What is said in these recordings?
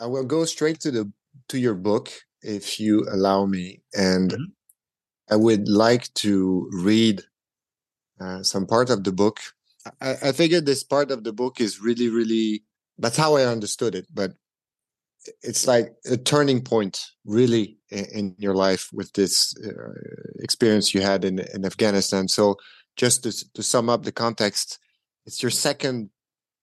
I will go straight to the to your book if you allow me, and mm-hmm. I would like to read uh, some part of the book. I, I figured this part of the book is really, really. That's how I understood it, but it's like a turning point, really, in, in your life with this uh, experience you had in in Afghanistan. So, just to, to sum up the context, it's your second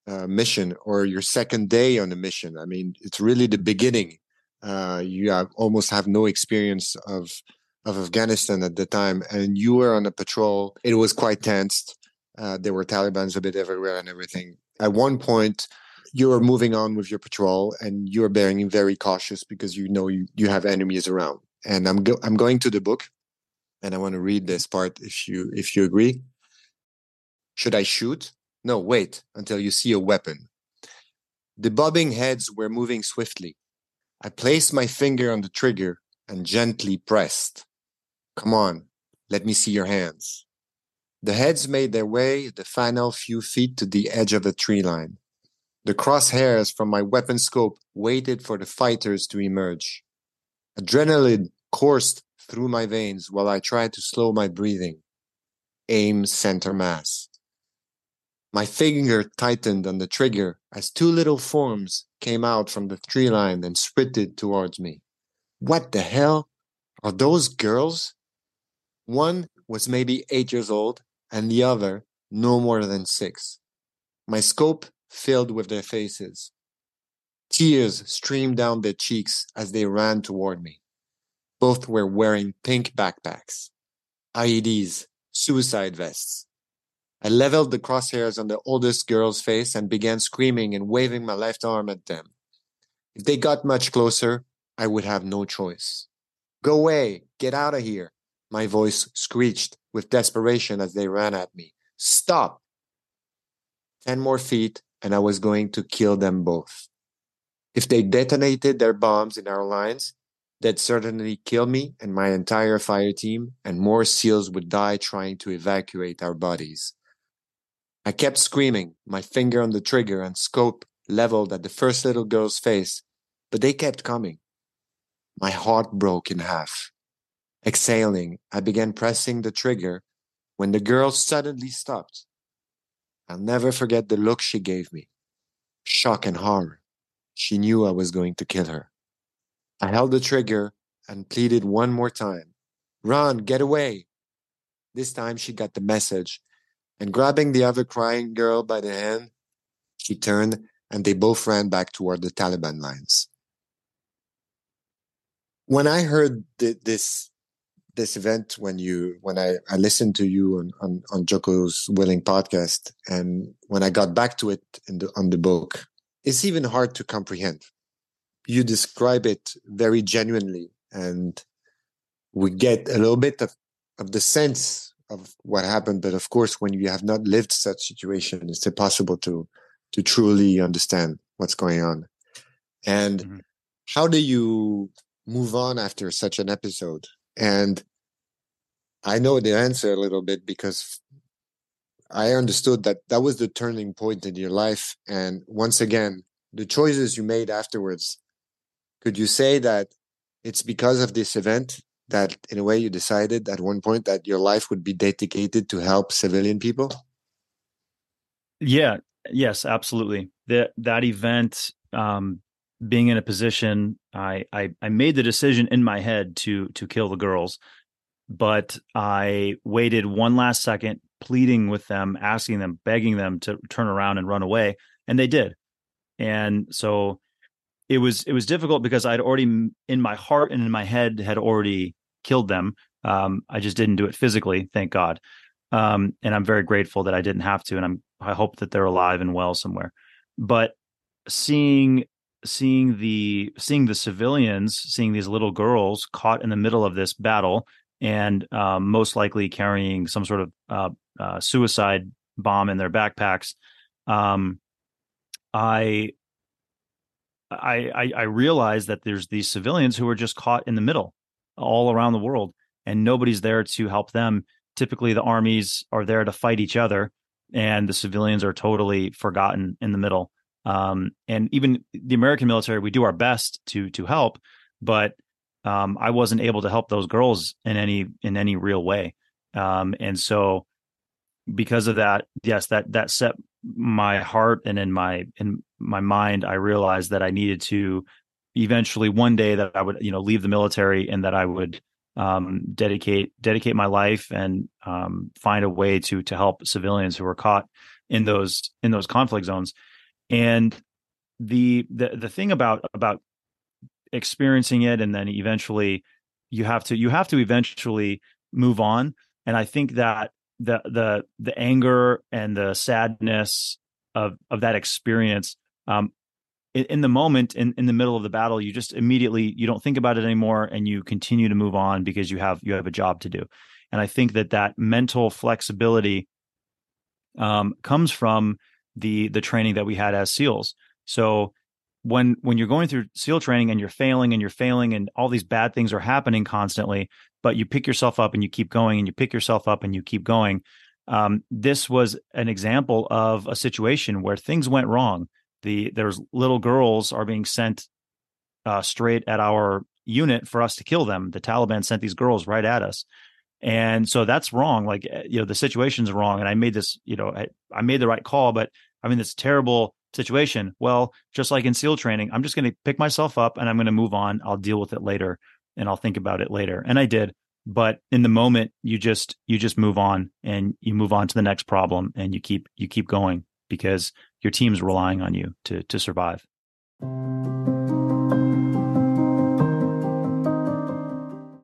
uh, mission or your second day on a mission. I mean, it's really the beginning. Uh, you have almost have no experience of of Afghanistan at the time, and you were on a patrol. It was quite tense. Uh, there were Taliban's a bit everywhere and everything. At one point, you are moving on with your patrol, and you're being very cautious because you know you, you have enemies around. And I'm go- I'm going to the book, and I want to read this part if you if you agree. Should I shoot? No, wait until you see a weapon. The bobbing heads were moving swiftly. I placed my finger on the trigger and gently pressed. Come on, let me see your hands. The heads made their way the final few feet to the edge of the tree line. The crosshairs from my weapon scope waited for the fighters to emerge. Adrenaline coursed through my veins while I tried to slow my breathing. Aim center mass. My finger tightened on the trigger as two little forms came out from the tree line and sprinted towards me. What the hell? Are those girls? One was maybe eight years old, and the other no more than six. My scope filled with their faces. Tears streamed down their cheeks as they ran toward me. Both were wearing pink backpacks, IEDs, suicide vests, I leveled the crosshairs on the oldest girl's face and began screaming and waving my left arm at them. If they got much closer, I would have no choice. Go away! Get out of here! My voice screeched with desperation as they ran at me. Stop! Ten more feet, and I was going to kill them both. If they detonated their bombs in our lines, they'd certainly kill me and my entire fire team, and more SEALs would die trying to evacuate our bodies. I kept screaming, my finger on the trigger and scope leveled at the first little girl's face, but they kept coming. My heart broke in half. Exhaling, I began pressing the trigger when the girl suddenly stopped. I'll never forget the look she gave me. Shock and horror. She knew I was going to kill her. I held the trigger and pleaded one more time. Run, get away. This time she got the message and grabbing the other crying girl by the hand, she turned and they both ran back toward the Taliban lines. When I heard th- this this event, when you when I, I listened to you on, on, on Jocko's Willink podcast, and when I got back to it in the, on the book, it's even hard to comprehend. You describe it very genuinely, and we get a little bit of, of the sense of what happened but of course when you have not lived such situation it's impossible to to truly understand what's going on. And mm-hmm. how do you move on after such an episode? And i know the answer a little bit because i understood that that was the turning point in your life. And once again the choices you made afterwards could you say that it's because of this event that in a way you decided at one point that your life would be dedicated to help civilian people? Yeah yes absolutely. That that event um being in a position I, I i made the decision in my head to to kill the girls but i waited one last second pleading with them asking them begging them to turn around and run away and they did. And so it was it was difficult because I'd already in my heart and in my head had already killed them. Um, I just didn't do it physically, thank God. Um, and I'm very grateful that I didn't have to, and I'm I hope that they're alive and well somewhere. But seeing seeing the seeing the civilians, seeing these little girls caught in the middle of this battle, and um, most likely carrying some sort of uh, uh, suicide bomb in their backpacks, um, I I, I, I realize that there's these civilians who are just caught in the middle all around the world and nobody's there to help them. Typically the armies are there to fight each other and the civilians are totally forgotten in the middle. Um, and even the American military, we do our best to to help, but um, I wasn't able to help those girls in any in any real way. Um, and so because of that, yes, that that set my heart and in my in my mind, I realized that I needed to eventually one day that I would you know leave the military and that I would um, dedicate dedicate my life and um, find a way to to help civilians who are caught in those in those conflict zones. And the the the thing about about experiencing it and then eventually you have to you have to eventually move on and i think that the the the anger and the sadness of of that experience um in, in, the moment in in the middle of the battle you just immediately you don't think about it anymore and you continue to move on because you have you have a job to do. And i think that that mental flexibility um comes from the the training that we had as seals. So when when you're going through seal training and you're failing and you're failing and all these bad things are happening constantly but you pick yourself up and you keep going and you pick yourself up and you keep going. Um, this was an example of a situation where things went wrong. The there's little girls are being sent uh, straight at our unit for us to kill them. The taliban sent these girls right at us. And so that's wrong like eh, you know the situation's wrong and i made this you know I, I made the right call but i mean this terrible situation. Well, just like in SEAL training, I'm just going to pick myself up and I'm going to move on. I'll deal with it later and I'll think about it later. And I did. But in the moment, you just you just move on and you move on to the next problem and you keep you keep going because your team's relying on you to to survive.